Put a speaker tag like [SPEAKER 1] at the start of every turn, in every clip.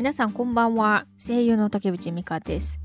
[SPEAKER 1] 皆さんこんばんは。声優の竹内美香です。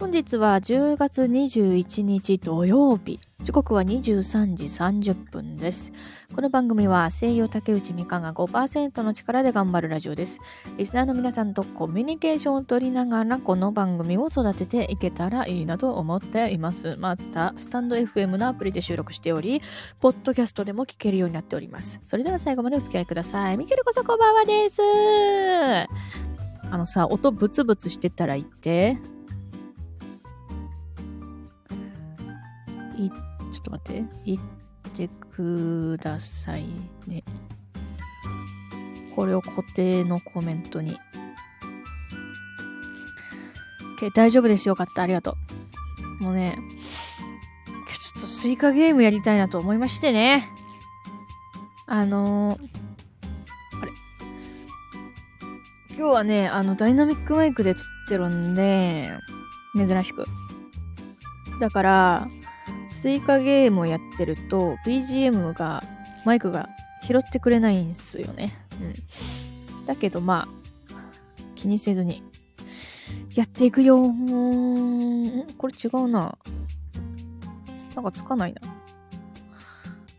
[SPEAKER 1] 本日は10月21日土曜日。時刻は23時30分です。この番組は声優竹内美香が5%の力で頑張るラジオです。リスナーの皆さんとコミュニケーションを取りながらこの番組を育てていけたらいいなと思っています。また、スタンド FM のアプリで収録しており、ポッドキャストでも聞けるようになっております。それでは最後までお付き合いください。ミケルこそこんばんはです。あのさ、音ブツブツしてたら言って。い、ちょっと待って。言ってくださいね。これを固定のコメントに。OK 大丈夫ですよかった。ありがとう。もうね、ちょっとスイカゲームやりたいなと思いましてね。あのー今日はね、あの、ダイナミックマイクで撮ってるんで、珍しく。だから、スイカゲームをやってると、BGM が、マイクが拾ってくれないんすよね。うん。だけど、まあ、気にせずに、やっていくよ。これ違うな。なんかつかないな。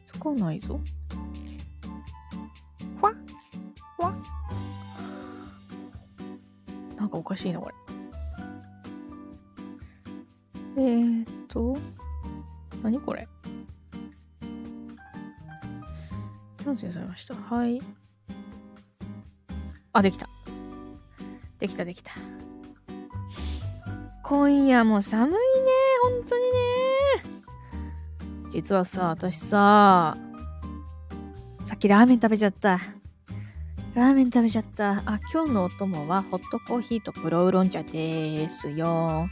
[SPEAKER 1] つかないぞ。おかしいな、これ。えーっと、何これ？キャンセルされました。はい。あ、できた。できた、できた。今夜も寒いね、本当にね。実はさ、私さ、さっきラーメン食べちゃった。ラーメン食べちゃった。あ、今日のお供はホットコーヒーと黒ウーロン茶ですよ。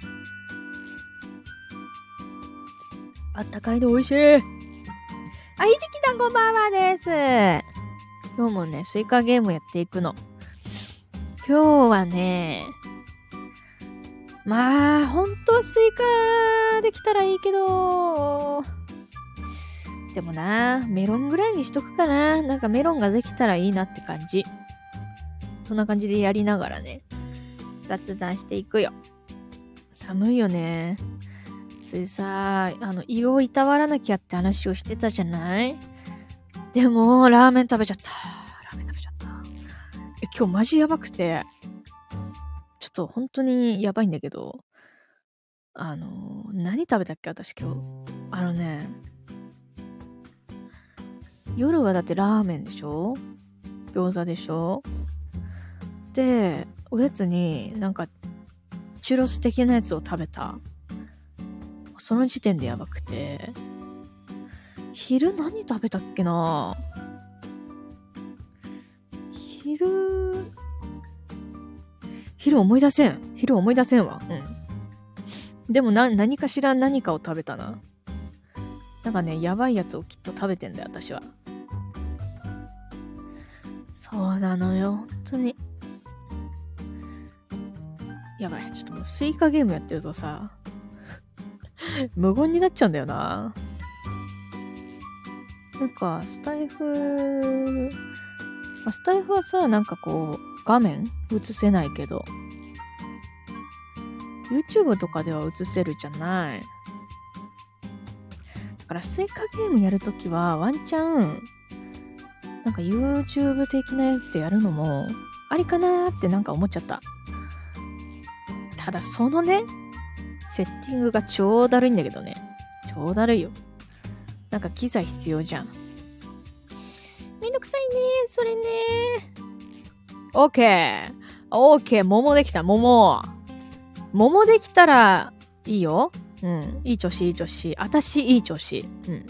[SPEAKER 1] あったかいの美味しい。あ、ひじきさんこんばんはです。今日もね、スイカゲームやっていくの。今日はね、まあ、ほんとはスイカできたらいいけど、でもな、メロンぐらいにしとくかな。なんかメロンができたらいいなって感じ。そんな感じでやりながらね、雑談していくよ。寒いよね。それさ、あの、胃をいたわらなきゃって話をしてたじゃない？でも、ラーメン食べちゃった。ラーメン食べちゃった。え、今日マジやばくて、ちょっと本当にやばいんだけど、あの、何食べたっけ私今日？あのね、夜はだってラーメンでしょ？餃子でしょ？で、おやつになんか、チュロス的なやつを食べた。その時点でやばくて。昼何食べたっけな？昼、昼思い出せん。昼思い出せんわ。うん。でもな、何かしら何かを食べたな。なんかね、やばいやつをきっと食べてんだよ、私は。そうなのよ、本当に。やばい、ちょっともうスイカゲームやってるとさ、無言になっちゃうんだよな。なんか、スタイフ、まスタイフはさ、なんかこう、画面映せないけど、YouTube とかでは映せるじゃない。だから、スイカゲームやるときは、ワンチャン、なんか YouTube 的なやつでやるのも、ありかなってなんか思っちゃった。ただ、そのね、セッティングが超だるいんだけどね。超だるいよ。なんか機材必要じゃん。めんどくさいねそれねオッケーオッケー桃できた、桃桃できたらいいよ。うん。いい調子、いい調子。あたし、いい調子。うん。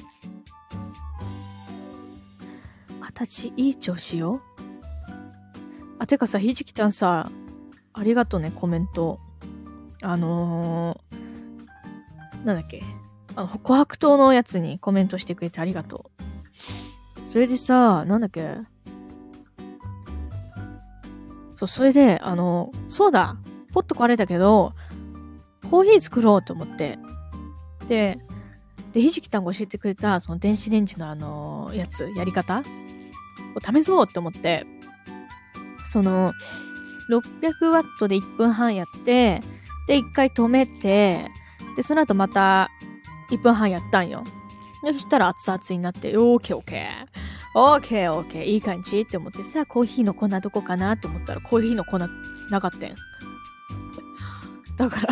[SPEAKER 1] たし、いい調子よ。あ、てかさ、ひじきたんさ、ありがとうね、コメント。あのー、なんだっけ。あの、琥珀糖のやつにコメントしてくれてありがとう。それでさ、なんだっけ。そう、それで、あの、そうだポット壊れたけど、コーヒー作ろうと思って。で、で、ひじきたんが教えてくれた、その電子レンジのあの、やつ、やり方試そうって思って、その、600ワットで1分半やって、で、1回止めて、で、その後また1分半やったんよ。で、そしたら熱々になって、オーケーオーケー。オーケーオーケー。いい感じって思ってさ、コーヒーの粉どこかなと思ったら、コーヒーの粉なかったん。だから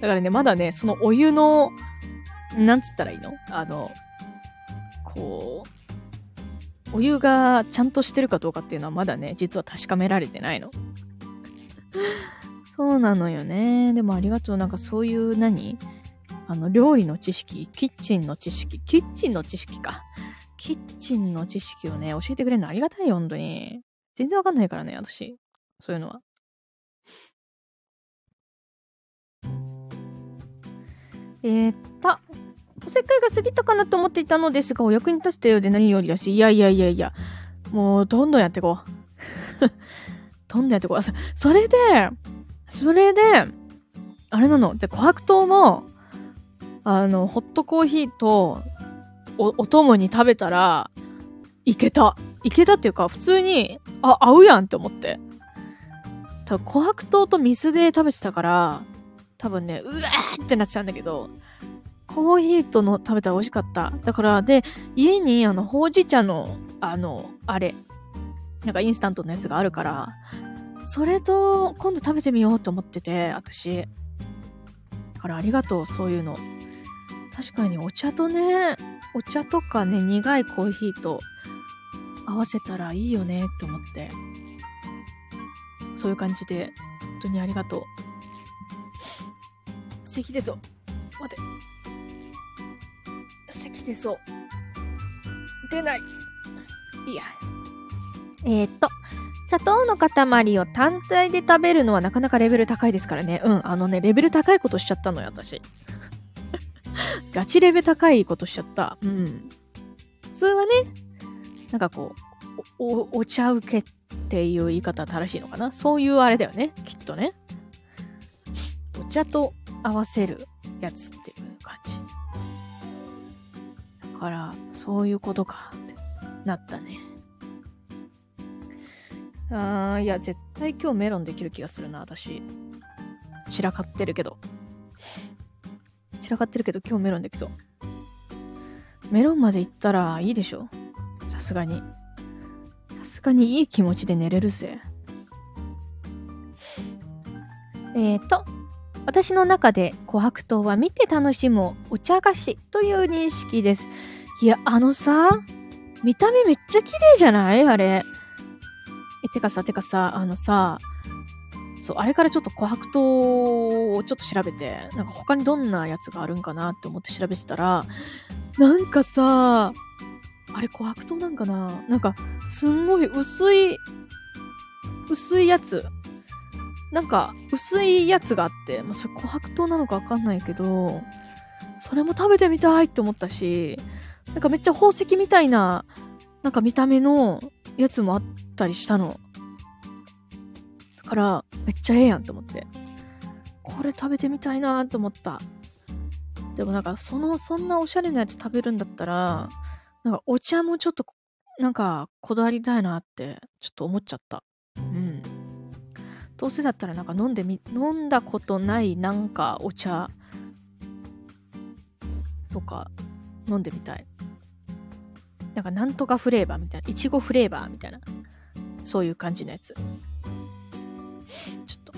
[SPEAKER 1] だからね、まだね、そのお湯の、なんつったらいいの？あの、こう、お湯がちゃんとしてるかどうかっていうのはまだね、実は確かめられてないの。そうなのよね。でもありがとう。なんかそういう何？あの、料理の知識、キッチンの知識、キッチンの知識か。キッチンの知識をね、教えてくれるのありがたいよ、本当に。全然わかんないからね、私。そういうのは。えー、っと、おせっかいが過ぎたかなと思っていたのですが、お役に立てたようで何よりだし、いやいやいやいや、もう、どんどんやっていこう。どんどんやっていこう。そそれで、それで、あれなの。で、琥珀糖も、あの、ホットコーヒーとお、お供に食べたら、いけた。いけたっていうか、普通に、あ、合うやんって思って。多分、琥珀糖と水で食べてたから、多分ね、うわーってなっちゃうんだけど、コーヒーとの食べたら美味しかった。だから、で、家に、あの、ほうじ茶の、あの、あれ、なんかインスタントのやつがあるから、それと今度食べてみようと思ってて、私。だからありがとう、そういうの。確かにお茶とね、お茶とかね、苦いコーヒーと合わせたらいいよねって思って。そういう感じで、本当にありがとう。咳出そう。待って。出そう。出ない。いや。えー、っと、砂糖の塊を単体で食べるのはなかなかレベル高いですからね。うん、あのね、レベル高いことしちゃったのよ、私。ガチレベル高いことしちゃった。うん。普通はね、なんかこう、お、お茶受けっていう言い方正しいのかな？そういうあれだよね。きっとね。お茶と合わせるやつっていう感じ。から、そういうことかってなったね。あー、いや、絶対今日メロンできる気がするな、私。散らかってるけど。散らかってるけど今日メロンできそう。メロンまで行ったらいいでしょ？さすがに。さすがにいい気持ちで寝れるぜ。えーと、私の中で琥珀糖は見て楽しむお茶菓子という認識です。いや、あのさ、見た目めっちゃ綺麗じゃない？あれ。え、てかさ、てかさ、あのさ、そう、あれからちょっと琥珀糖をちょっと調べて、なんか他にどんなやつがあるんかなって思って調べてたら、なんかさ、あれ琥珀糖なんかな？なんか、すんごい薄い、薄いやつ。なんか、薄いやつがあって、まあ、それ琥珀糖なのかわかんないけど、それも食べてみたいって思ったし、なんかめっちゃ宝石みたいな、なんか見た目のやつもあったりしたの。だから、めっちゃええやんと思って。これ食べてみたいなと思った。でもなんか、その、そんなおしゃれなやつ食べるんだったら、なんかお茶もちょっと、なんか、こだわりたいなって、ちょっと思っちゃった。うん。どうせだったらなんか飲んでみ、飲んだことないなんかお茶とか飲んでみたい。なんかなんとかフレーバーみたいな、いちごフレーバーみたいな、そういう感じのやつ。ちょっと、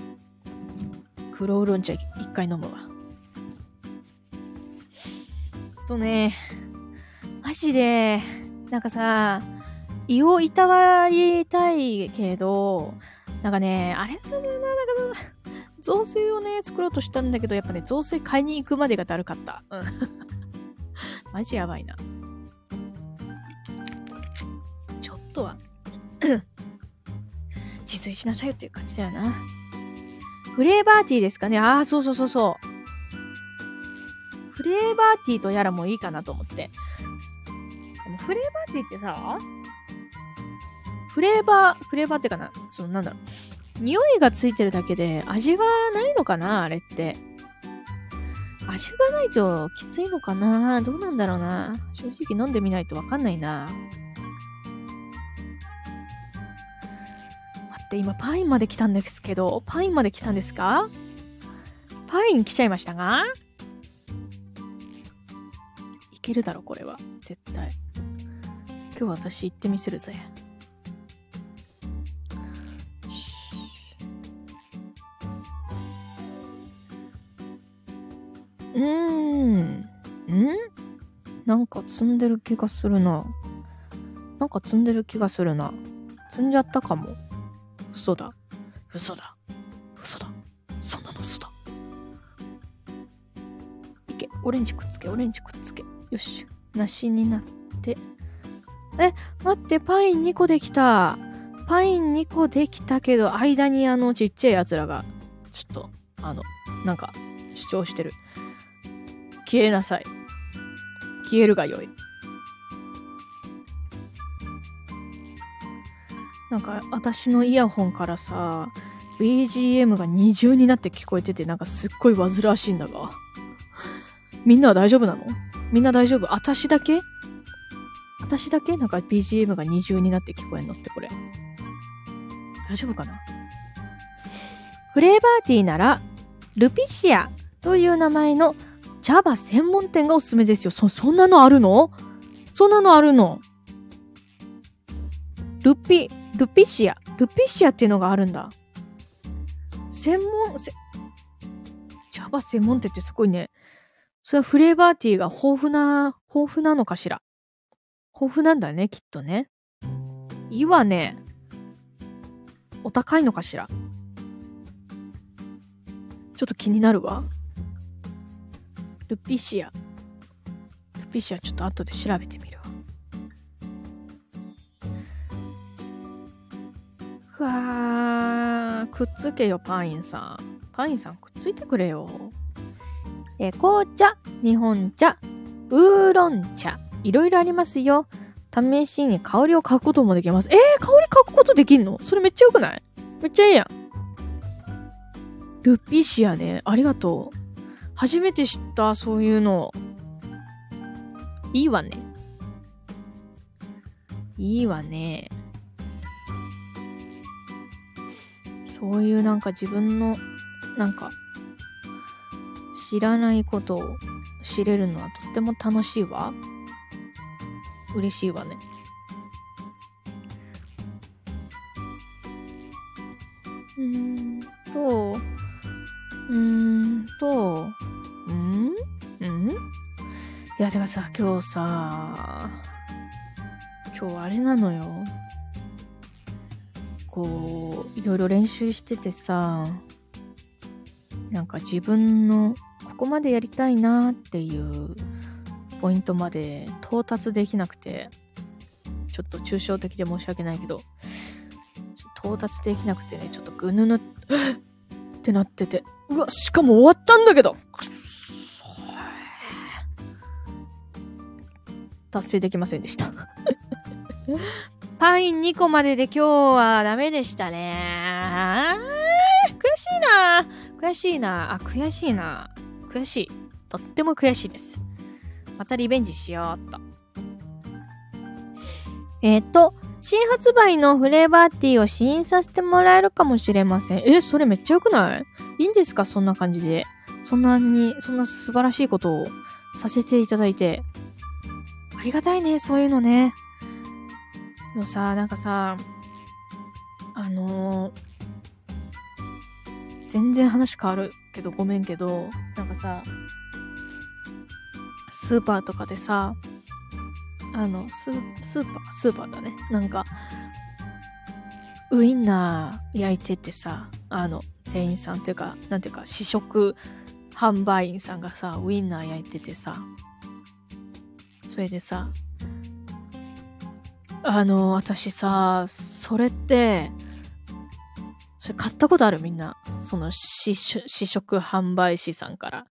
[SPEAKER 1] 黒ウーロン茶一回飲むわ。とね、マジで、なんかさ、胃をいたわりたいけど、なんかね、あれだね、なんか、雑炊をね、作ろうとしたんだけど、やっぱね、雑炊買いに行くまでがだるかった。うん。マジやばいな。ちょっとは 自炊しなさいよっていう感じだよな。フレーバーティーですかねああ、そうそうそうそう。フレーバーティーとやらもいいかなと思って。でもフレーバーティーってさ、フレーバー、フレーバーってかなそのなんだろう。匂いがついてるだけで味はないのかなあれって。味がないときついのかなどうなんだろうな正直飲んでみないとわかんないな待。って、今パインまで来たんですけど、パインまで来たんですか？パイン来ちゃいましたが？いけるだろ、これは。絶対。今日私行ってみせるぜ。うーん。んなんか積んでる気がするな。なんか積んでる気がするな。積んじゃったかも。嘘だ。嘘だ。嘘だ。そんなの嘘だ。いけ。オレンジくっつけ、オレンジくっつけ。よし。梨になって。え、待って、パイン2個できた。パイン2個できたけど、間にあのちっちゃい奴らが、ちょっと、あの、なんか、主張してる。消えなさい。消えるがよい。なんか、私のイヤホンからさ、BGM が二重になって聞こえてて、なんかすっごい煩わしいんだが。みんなは大丈夫なの？みんな大丈夫？私だけ？私だけ？なんか BGM が二重になって聞こえんのってこれ。大丈夫かな？フレーバーティーなら、ルピシアという名前の茶葉専門店がおすすめですよ。そ、そんなのあるの？そんなのあるの？ルピ、ルピシア。ルピシアっていうのがあるんだ。専門、せ、茶葉専門店ってすごいね。それはフレーバーティーが豊富な、豊富なのかしら？豊富なんだね、きっとね。いいわね。お高いのかしら？ちょっと気になるわ。ルピシア。ルピシアちょっと後で調べてみるわ。ふわー、くっつけよ、パインさん。パインさんくっついてくれよ。え紅茶、日本茶、ウーロン茶、いろいろありますよ。試しに香りを嗅ぐこともできます。えー、香り嗅ぐことできんの？それめっちゃよくない？めっちゃいいやん。ルピシアね、ありがとう。初めて知った、そういうの。いいわね。いいわね。そういうなんか自分の、なんか、知らないことを知れるのはとっても楽しいわ。嬉しいわね。うんと、うーんと、うん？うん？いや、てかさ、今日さ、今日あれなのよ。こう、いろいろ練習しててさ、なんか自分のここまでやりたいなっていうポイントまで到達できなくて、ちょっと抽象的で申し訳ないけど、到達できなくてね、ちょっとぐぬぬってなってて、うわ、しかも終わったんだけどくっそ達成できませんでした。パイン2個までで今日はダメでしたね。悔しいな悔しいなあ、悔しいな悔しい。とっても悔しいです。またリベンジしようっと。えっ、と、新発売のフレーバーティーを試飲させてもらえるかもしれません。え、それめっちゃ良くない？いいんですか？そんな感じで。そんなに、そんな素晴らしいことをさせていただいて。ありがたいね、そういうのね。でもさ、なんかさ、あのー全然話変わるけどごめんけど、なんかさ、スーパーとかでさ、あの、スースーパー、スーパーだね。なんか、ウインナー焼いててさ、あの、店員さんっていうか、なんていうか、試食販売員さんがさ、ウインナー焼いててさ、それでさ、あの、私さ、それって、それ買ったことあるみんな？その試食試食販売士さんから。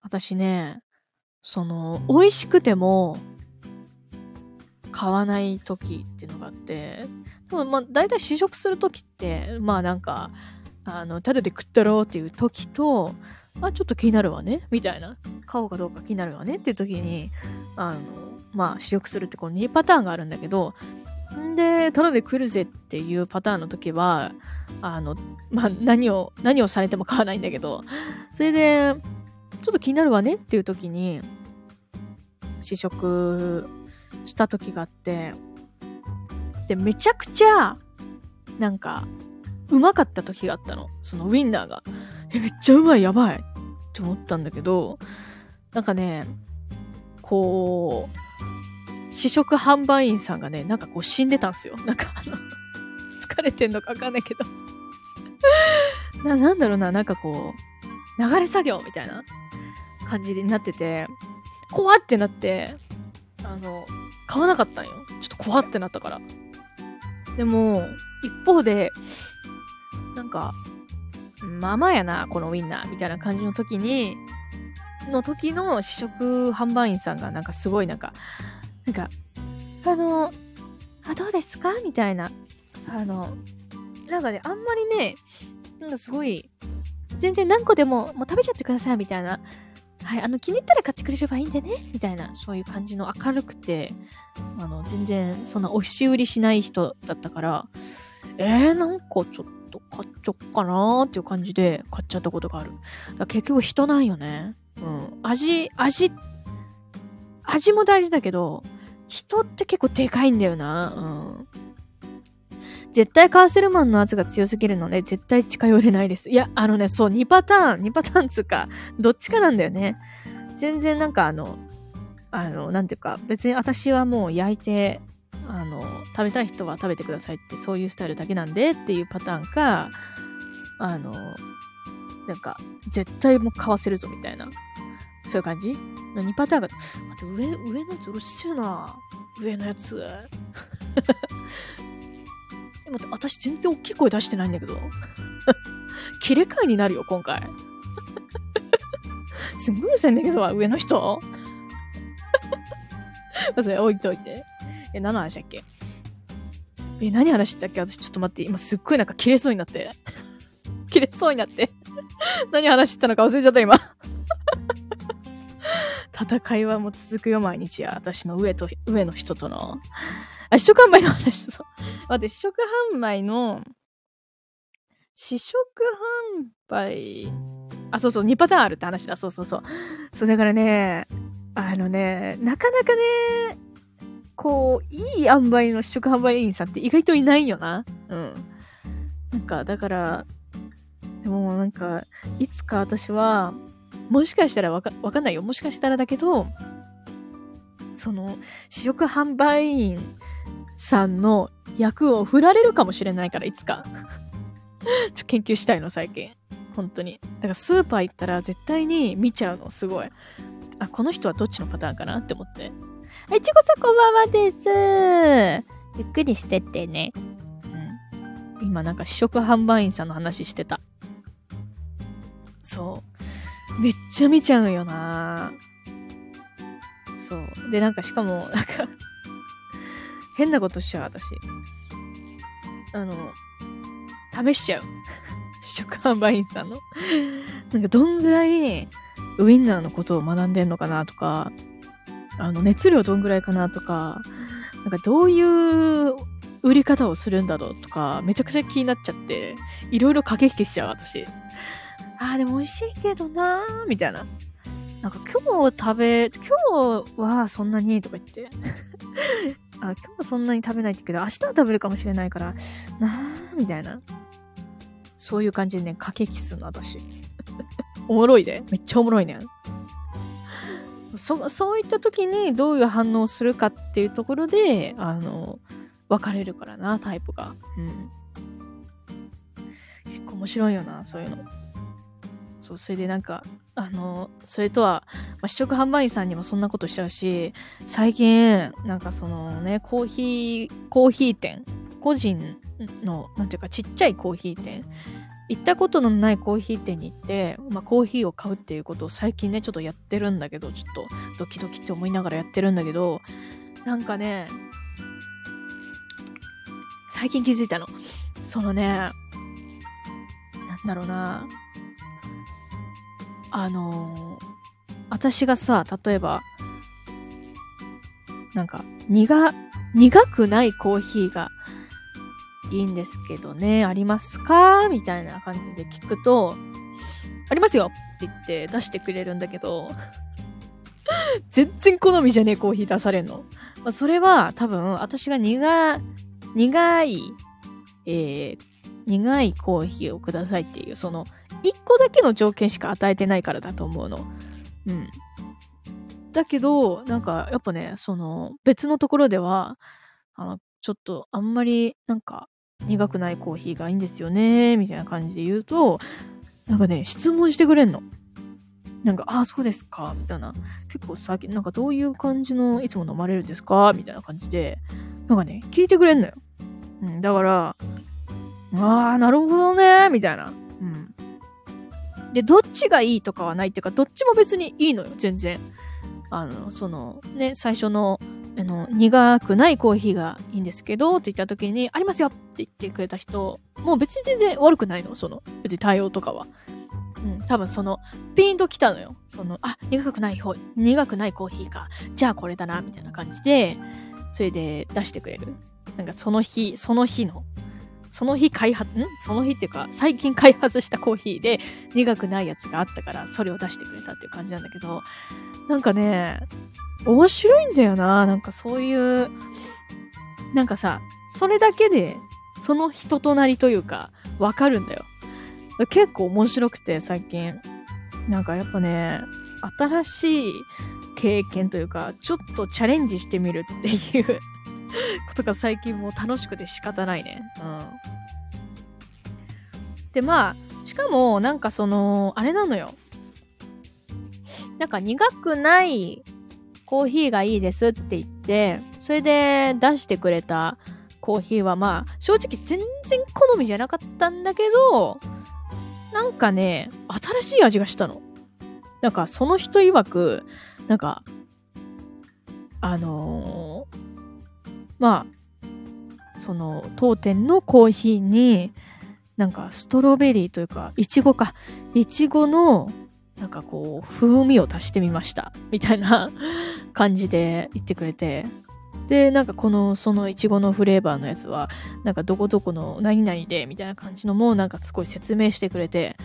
[SPEAKER 1] 私ね、その、美味しくても、買わない時っていうのがあって、でもまあ、大体試食する時って、まあなんか、あの、ただで食ったろうっていう時と、あ、ちょっと気になるわね、みたいな。買おうかどうか気になるわねっていう時に、あの、まあ、試食するってこう2パターンがあるんだけど、んで、ただで来るぜっていうパターンの時は、あの、まあ、何を、何をされても買わないんだけど、それで、ちょっと気になるわねっていう時に、試食した時があって、で、めちゃくちゃ、なんか、うまかった時があったの。そのウィンナーが。え、めっちゃうまい、やばいって思ったんだけど、なんかね、こう、試食販売員さんがね、なんかこう死んでたんですよ。なんかあの疲れてんのかわかんないけど な、なんだろうな、なんかこう、流れ作業みたいな感じになってて、怖ってなって、あの、買わなかったんよ。ちょっと怖ってなったから。でも、一方で、なんか、まあまあやな、このウィンナー、みたいな感じの時に、の時の試食販売員さんがなんかすごいなんか、なんか、あの、あ、どうですか？みたいな。あの、なんかね、あんまりね、なんかすごい、全然何個でももう食べちゃってくださいみたいな。はい、あの気に入ったら買ってくれればいいんでねみたいな、そういう感じの明るくて、あの、全然そんな押し売りしない人だったから、えー、なんかちょっと買っちゃおっかなーっていう感じで買っちゃったことがある。結局人なんよね。うん。味、味、味も大事だけど、人って結構でかいんだよな。うん。絶対カーセルマンの圧が強すぎるので、絶対近寄れないです。いや、あのね、そう、2パターン、2パターンつうか、どっちかなんだよね。全然なんかあの、あの、なんていうか、別に私はもう焼いて、あの、食べたい人は食べてくださいって、そういうスタイルだけなんでっていうパターンか、あの、なんか、絶対もう買わせるぞみたいな。そういう感じ ?2 パターンが、待って、上、上のやつうるせえな。上のやつ。でも私全然大きい声出してないんだけど。切れ替えになるよ、今回。すんごいうるさいんだけど、上の人？まず置いといて。え、何の話だっけ？え、何話したっけ？私ちょっと待って、今すっごいなんか切れそうになって。切れそうになって何話したのか忘れちゃった、今戦いはもう続くよ、毎日や。私の上と、上の人との。あ、試食販売の話、そう。待って、試食販売の、試食販売、あ、そうそう、2パターンあるって話だ。そうそうそう。そう、だからね、あのね、なかなかね、こう、いい塩梅の試食販売員さんって意外といないよな。うん。なんか、だから、でもなんか、いつか私は、もしかしたらわかわかんないよ。もしかしたらだけど、その、試食販売員さんの役を振られるかもしれないから、いつか。ちょ研究したいの、最近。本当に。だからスーパー行ったら絶対に見ちゃうの、すごい。あ、この人はどっちのパターンかなって思って。はい、ちこさんこんばんはです。ゆっくりしてってね。うん。今なんか試食販売員さんの話してた。そう。めっちゃ見ちゃうよなそう。で、なんかしかも、なんか変なことしちゃう、私。あの、試しちゃう。試食販売員さんの。なんかどんぐらいウィンナーのことを学んでんのかなとか、あの、熱量どんぐらいかなとか、なんかどういう売り方をするんだろうとか、めちゃくちゃ気になっちゃって、いろいろ駆け引きしちゃう、私。ああ、でも美味しいけどなー、みたいな。なんか今日食べ、今日はそんなにとか言って。あ、今日はそんなに食べないってけど、明日は食べるかもしれないから、なー、みたいな。そういう感じでね、駆け引きするの、私。おもろいで。めっちゃおもろいね。そ、そういった時にどういう反応をするかっていうところで、あの、分かれるからな、タイプが。うん。結構面白いよな、そういうの。そう、それでなんか、あの、それとは、まあ、試食販売員さんにもそんなことしちゃうし、最近、なんかそのね、コーヒー、コーヒー店、個人の、なんていうかちっちゃいコーヒー店、行ったことのないコーヒー店に行って、まあ、コーヒーを買うっていうことを最近ね、ちょっとやってるんだけど、ちょっとドキドキって思いながらやってるんだけど、なんかね、最近気づいたの。そのね、なんだろうな、あのー、私がさ、例えば、なんか、苦、苦くないコーヒーがいいんですけどね、ありますか？みたいな感じで聞くと、ありますよって言って出してくれるんだけど、全然好みじゃねえコーヒー出されんの。まあ、それは多分私が苦、苦い、えー、苦いコーヒーをくださいっていう、その、一個だけの条件しか与えてないからだと思うの。うん。だけど、なんか、やっぱね、その、別のところでは、あの、ちょっと、あんまり、なんか、苦くないコーヒーがいいんですよね、みたいな感じで言うと、なんかね、質問してくれんの。なんか、ああ、そうですか、みたいな。結構最近、なんかどういう感じのいつも飲まれるんですかみたいな感じで、なんかね、聞いてくれんのよ。うん、だから、ああ、なるほどね、みたいな。で、どっちがいいとかはないっていうか、どっちも別にいいのよ、全然。あの、その、ね、最初の、あの、苦くないコーヒーがいいんですけど、って言った時に、ありますよって言ってくれた人、もう別に全然悪くないの、その、別に対応とかは。うん、多分その、ピンと来たのよ。その、あ、苦くない方、苦くないコーヒーか。じゃあこれだな、みたいな感じで、それで出してくれる。なんかその日、その日の、その日開発、ん？その日っていうか、最近開発したコーヒーで苦くないやつがあったから、それを出してくれたっていう感じなんだけど、なんかね、面白いんだよな。なんかそういう、なんかさ、それだけで、その人となりというか、わかるんだよ。結構面白くて、最近。なんかやっぱね、新しい経験というか、ちょっとチャレンジしてみるっていうことが最近もう楽しくて仕方ないね。うん。で、まあ、しかも、なんかその、あれなのよ。なんか苦くないコーヒーがいいですって言って、それで出してくれたコーヒーはまあ、正直全然好みじゃなかったんだけど、なんかね、新しい味がしたの。なんかその人曰く、なんか、あのー、まあ、その当店のコーヒーに、なんかストロベリーというか、いちごか、いちごのなんかこう、風味を足してみました。みたいな感じで言ってくれて。で、なんかこの、そのいちごのフレーバーのやつは、なんかどこどこの何々で、みたいな感じのも、なんかすごい説明してくれて、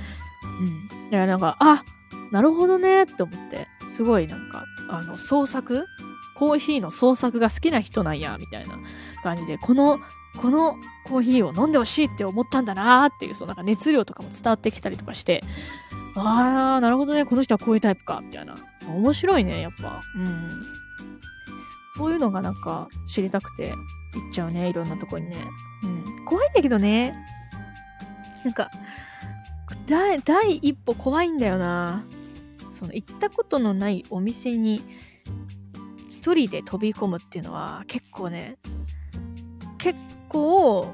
[SPEAKER 1] うん。だからなんか、あなるほどねって思って、すごいなんか、あの、創作コーヒーの創作が好きな人なんや、みたいな感じで、この、このコーヒーを飲んでほしいって思ったんだなーっていう、そのなんか熱量とかも伝わってきたりとかして、ああ、なるほどね。この人はこういうタイプか。みたいな。そう面白いね、やっぱ。うん。そういうのがなんか知りたくて行っちゃうね。いろんなとこにね。うん。怖いんだけどね。なんか、第第一歩怖いんだよな。その行ったことのないお店に一人で飛び込むっていうのは結構ね、結構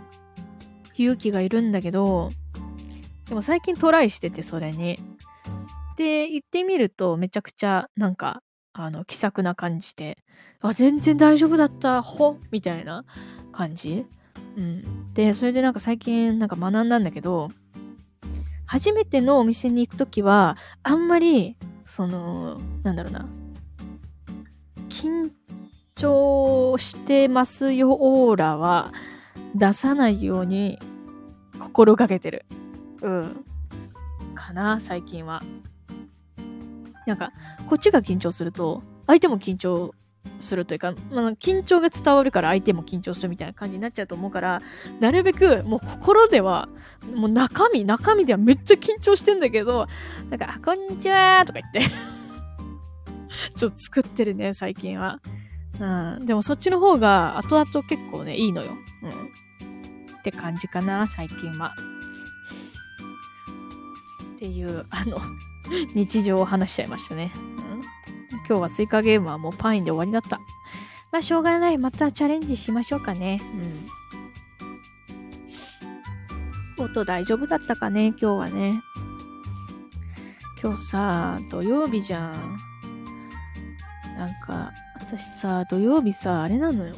[SPEAKER 1] 勇気がいるんだけど、でも最近トライしててそれに。で、行ってみるとめちゃくちゃなんか、あの、気さくな感じで、あ、全然大丈夫だった、ほみたいな感じ。うん。で、それでなんか最近なんか学んだんだけど、初めてのお店に行くときは、あんまり、その、なんだろうな、緊張してますよオーラは出さないように心がけてる。うん。かな、最近は。なんか、こっちが緊張すると、相手も緊張するというか、まあ、緊張が伝わるから相手も緊張するみたいな感じになっちゃうと思うから、なるべくもう心では、もう中身、中身ではめっちゃ緊張してんだけど、なんか、こんにちはとか言って ちょっと作ってるね、最近は。うん。でもそっちの方が後々結構ね、いいのよ。うん。って感じかな、最近は。っていう、あの 日常を話しちゃいましたね。うん、今日はスイカゲームはもうパインで終わりだった。まあ、しょうがない。またチャレンジしましょうかね。うん。音大丈夫だったかね、今日はね。今日さ、土曜日じゃん。なんか、私さ、土曜日さ、あれなのよ。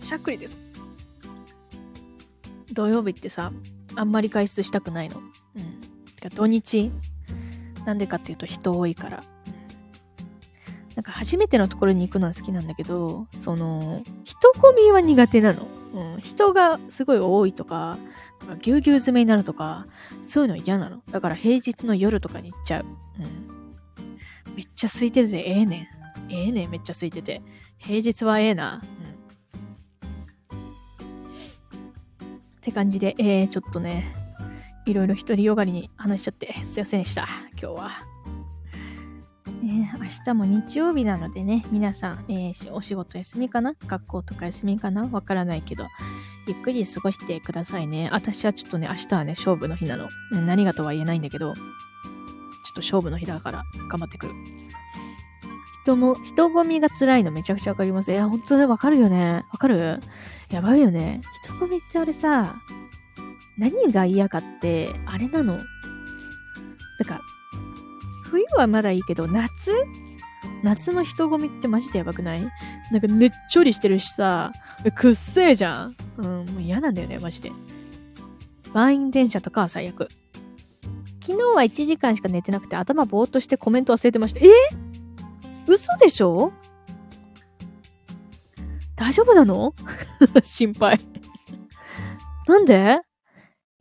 [SPEAKER 1] しゃっくりです。土曜日ってさ、あんまり外出したくないの。てか土日なんでかっていうと人多いから。なんか初めてのところに行くのは好きなんだけど、その、人混みは苦手なの。うん、人がすごい多いとか、ぎゅうぎゅう詰めになるとか、そういうの嫌なの。だから平日の夜とかに行っちゃう。うん。めっちゃ空いててええねん。ええねん、めっちゃ空いてて。平日はええな。うん。って感じで、えー、ちょっとね、いろいろ独りよがりに話しちゃって、すいませんでした。今日は。ね、明日も日曜日なのでね、皆さん、えー、お仕事休みかな？学校とか休みかな？わからないけど、ゆっくり過ごしてくださいね。私はちょっとね、明日はね、勝負の日なの。何がとは言えないんだけど、と勝負の日だから頑張ってくる。人も、人混みが辛いのめちゃくちゃわかります。いや、ほんとね、わかるよね。わかる？やばいよね。人混みってあれさ、何が嫌かって、あれなの。だから、冬はまだいいけど、夏？夏の人混みってマジでやばくない？なんかねっちょりしてるしさ、くっせえじゃん。うん、もう嫌なんだよね、マジで。満員電車とかは最悪。昨日は1時間しか寝てなくて頭ぼーっとしてコメント忘れてました。え？嘘でしょ？大丈夫なの？心配なんで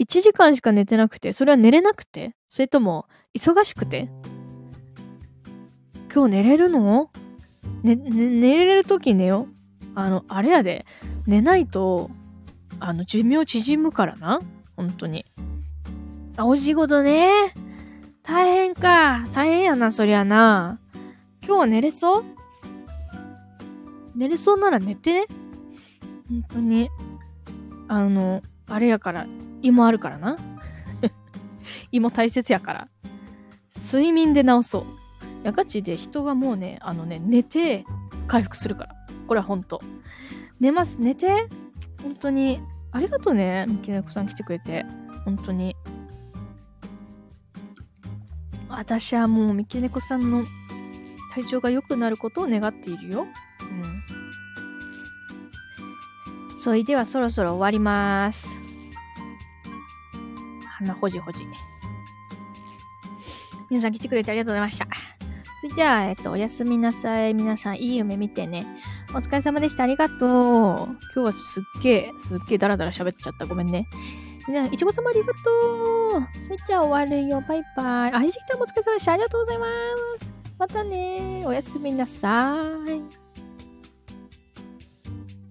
[SPEAKER 1] ?1 時間しか寝てなくて、それは寝れなくて？それとも、忙しくて？今日寝れるの？ね、ね、寝れるとき寝よ。あの、あれやで、寝ないと、あの、寿命縮むからな。本当に。あ、お仕事ね。大変か。大変やな、そりゃな。今日は寝れそう？寝れそうなら寝てね。本当に。あの、あれやから、胃もあるからな。胃も大切やから。睡眠で治そう。や、ガチで人がもうね、あのね、寝て回復するから。これは本当寝ます。寝て。本当に。ありがとうね。みきねこさん来てくれて。本当に。私はもう三毛猫さんの体調が良くなることを願っているよ。うん。それではそろそろ終わります。鼻ほじほじ。皆さん来てくれてありがとうございました。それじゃあ、えっと、おやすみなさい。皆さん、いい夢見てね。お疲れ様でした。ありがとう。今日はすっげえ、すっげえダラダラ喋っちゃった。ごめんね。じゃ、いちご様ありがとう。それじゃあ終わるよ。バイバイ。あ、ひじきたんもお疲れ様でした。ありがとうございます。またねおやすみなさい。